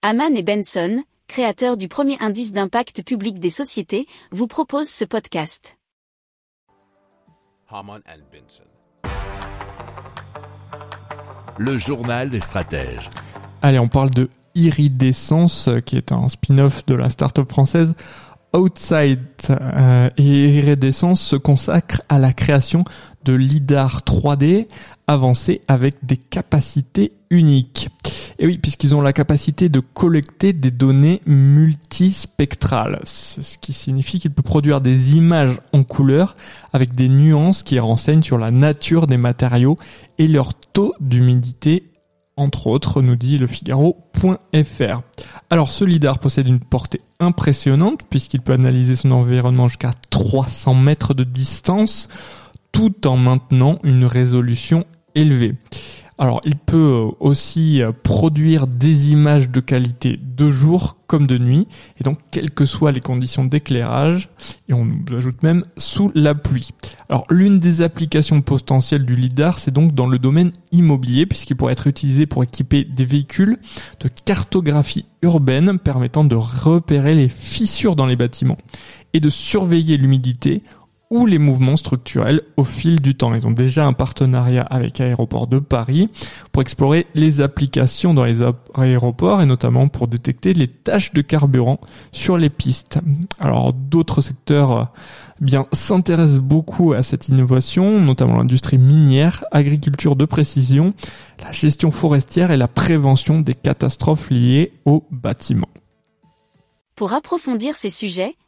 Haman et Benson, créateurs du premier indice d'impact public des sociétés, vous proposent ce podcast. Haman and Benson. Le journal des stratèges. Allez, on parle de Iridescence, qui est un spin-off de la start-up française Outside. Euh, et Iridescence se consacre à la création de LIDAR 3D avancé avec des capacités uniques. Et oui, puisqu'ils ont la capacité de collecter des données multispectrales, ce qui signifie qu'il peut produire des images en couleur avec des nuances qui renseignent sur la nature des matériaux et leur taux d'humidité entre autres, nous dit le Figaro.fr. Alors ce LIDAR possède une portée impressionnante puisqu'il peut analyser son environnement jusqu'à 300 mètres de distance tout en maintenant une résolution élevée. Alors, il peut euh, aussi euh, produire des images de qualité de jour comme de nuit, et donc quelles que soient les conditions d'éclairage, et on nous ajoute même sous la pluie. Alors, l'une des applications potentielles du LIDAR, c'est donc dans le domaine immobilier, puisqu'il pourrait être utilisé pour équiper des véhicules de cartographie urbaine permettant de repérer les fissures dans les bâtiments et de surveiller l'humidité ou les mouvements structurels au fil du temps. Ils ont déjà un partenariat avec Aéroport de Paris pour explorer les applications dans les aéroports et notamment pour détecter les taches de carburant sur les pistes. Alors d'autres secteurs euh, bien s'intéressent beaucoup à cette innovation, notamment l'industrie minière, agriculture de précision, la gestion forestière et la prévention des catastrophes liées aux bâtiments. Pour approfondir ces sujets,